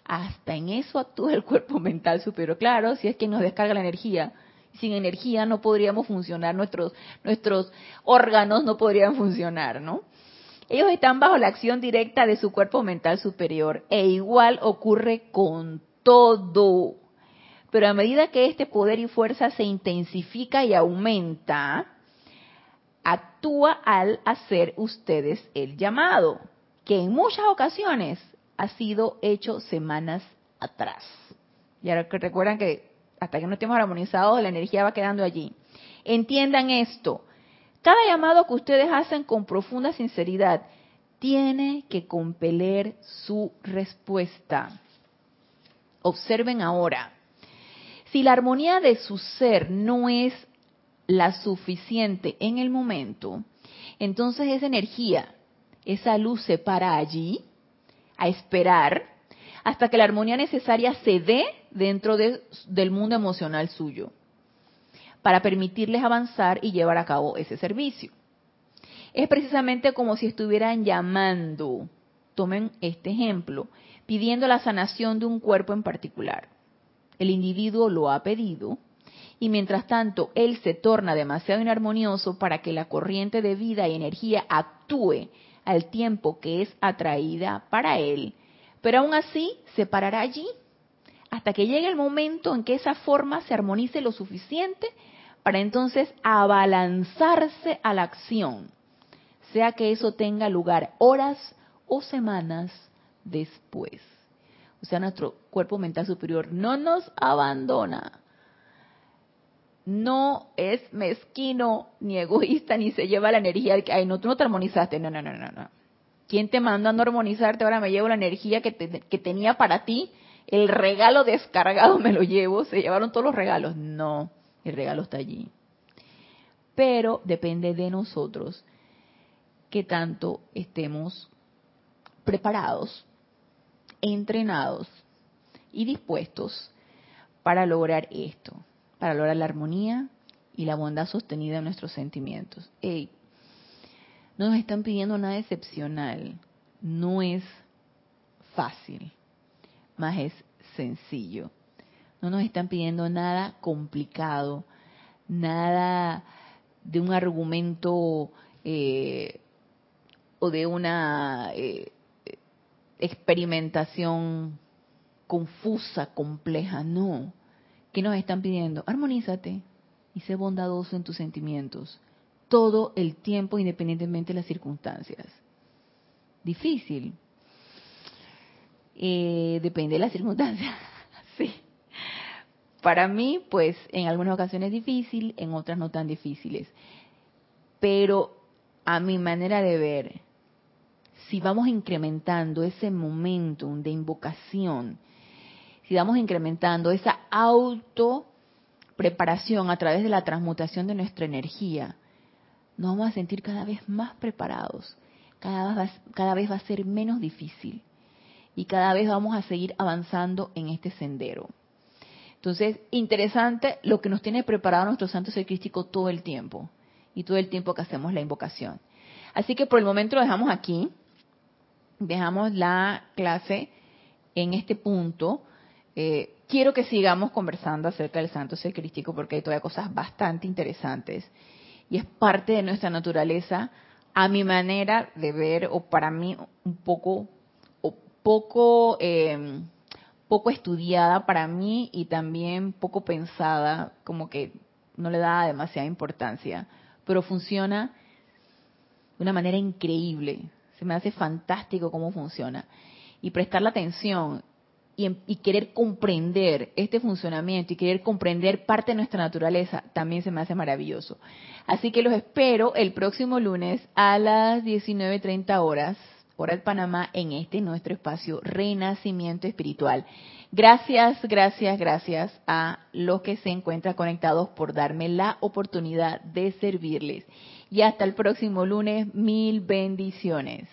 hasta en eso actúa el cuerpo mental superior. Claro, si es que nos descarga la energía. Sin energía no podríamos funcionar, nuestros, nuestros órganos no podrían funcionar, ¿no? Ellos están bajo la acción directa de su cuerpo mental superior e igual ocurre con todo. pero a medida que este poder y fuerza se intensifica y aumenta, actúa al hacer ustedes el llamado, que en muchas ocasiones ha sido hecho semanas atrás. Y ahora que recuerdan que hasta que no estemos armonizados, la energía va quedando allí. Entiendan esto. Cada llamado que ustedes hacen con profunda sinceridad tiene que compeler su respuesta. Observen ahora. Si la armonía de su ser no es la suficiente en el momento, entonces esa energía, esa luz se para allí a esperar hasta que la armonía necesaria se dé dentro del mundo emocional suyo, para permitirles avanzar y llevar a cabo ese servicio. Es precisamente como si estuvieran llamando, tomen este ejemplo, pidiendo la sanación de un cuerpo en particular. El individuo lo ha pedido y mientras tanto él se torna demasiado inarmonioso para que la corriente de vida y energía actúe al tiempo que es atraída para él, pero aún así se parará allí hasta que llegue el momento en que esa forma se armonice lo suficiente para entonces abalanzarse a la acción, sea que eso tenga lugar horas o semanas después. O sea, nuestro cuerpo mental superior no nos abandona, no es mezquino, ni egoísta, ni se lleva la energía ay, no, tú no te armonizaste. No, no, no, no, no. ¿Quién te manda a no armonizarte? Ahora me llevo la energía que, que tenía para ti. El regalo descargado me lo llevo. Se llevaron todos los regalos. No, el regalo está allí. Pero depende de nosotros que tanto estemos preparados, entrenados y dispuestos para lograr esto para lograr la armonía y la bondad sostenida en nuestros sentimientos. Hey, no nos están pidiendo nada excepcional, no es fácil, más es sencillo. No nos están pidiendo nada complicado, nada de un argumento eh, o de una eh, experimentación confusa, compleja, no ¿Qué nos están pidiendo? Armonízate y sé bondadoso en tus sentimientos todo el tiempo independientemente de las circunstancias. Difícil. Eh, depende de las circunstancias. sí. Para mí, pues en algunas ocasiones difícil, en otras no tan difíciles. Pero a mi manera de ver, si vamos incrementando ese momentum de invocación, si vamos incrementando esa auto preparación a través de la transmutación de nuestra energía, nos vamos a sentir cada vez más preparados, cada vez, cada vez va a ser menos difícil y cada vez vamos a seguir avanzando en este sendero. Entonces, interesante lo que nos tiene preparado nuestro Santo Ser Crístico todo el tiempo y todo el tiempo que hacemos la invocación. Así que por el momento lo dejamos aquí, dejamos la clase en este punto. Eh, quiero que sigamos conversando acerca del santo ser crístico porque hay todavía cosas bastante interesantes y es parte de nuestra naturaleza a mi manera de ver o para mí un poco o poco eh, poco estudiada para mí y también poco pensada como que no le da demasiada importancia pero funciona de una manera increíble se me hace fantástico cómo funciona y prestar la atención Em, y, querer comprender este funcionamiento y querer comprender parte de nuestra naturaleza también se me hace maravilloso. Así que los espero el próximo lunes a las 19.30 horas, hora de Panamá, en este nuestro espacio Renacimiento Espiritual. Gracias, gracias, gracias a los que se encuentran conectados por darme la oportunidad de servirles. Y hasta el próximo lunes, mil bendiciones.